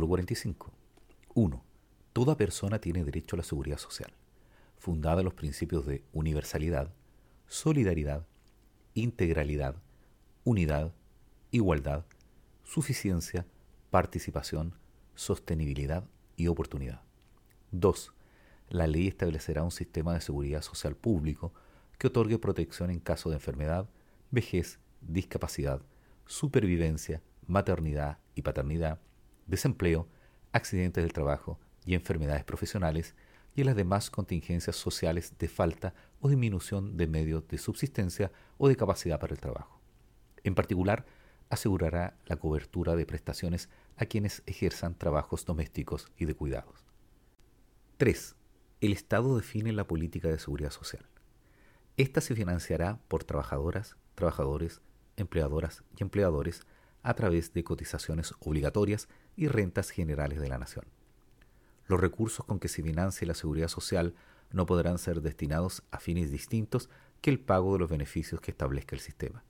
Artículo 45. 1. Toda persona tiene derecho a la seguridad social, fundada en los principios de universalidad, solidaridad, integralidad, unidad, igualdad, suficiencia, participación, sostenibilidad y oportunidad. 2. La ley establecerá un sistema de seguridad social público que otorgue protección en caso de enfermedad, vejez, discapacidad, supervivencia, maternidad y paternidad, desempleo, accidentes del trabajo y enfermedades profesionales y en las demás contingencias sociales de falta o disminución de medios de subsistencia o de capacidad para el trabajo. En particular, asegurará la cobertura de prestaciones a quienes ejerzan trabajos domésticos y de cuidados. 3. El Estado define la política de seguridad social. Esta se financiará por trabajadoras, trabajadores, empleadoras y empleadores a través de cotizaciones obligatorias y rentas generales de la nación. Los recursos con que se financie la seguridad social no podrán ser destinados a fines distintos que el pago de los beneficios que establezca el sistema.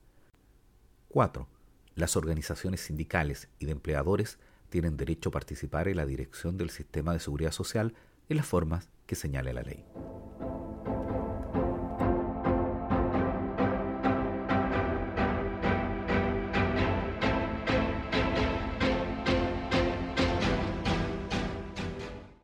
4 las organizaciones sindicales y de empleadores tienen derecho a participar en la dirección del sistema de seguridad social en las formas que señale la ley.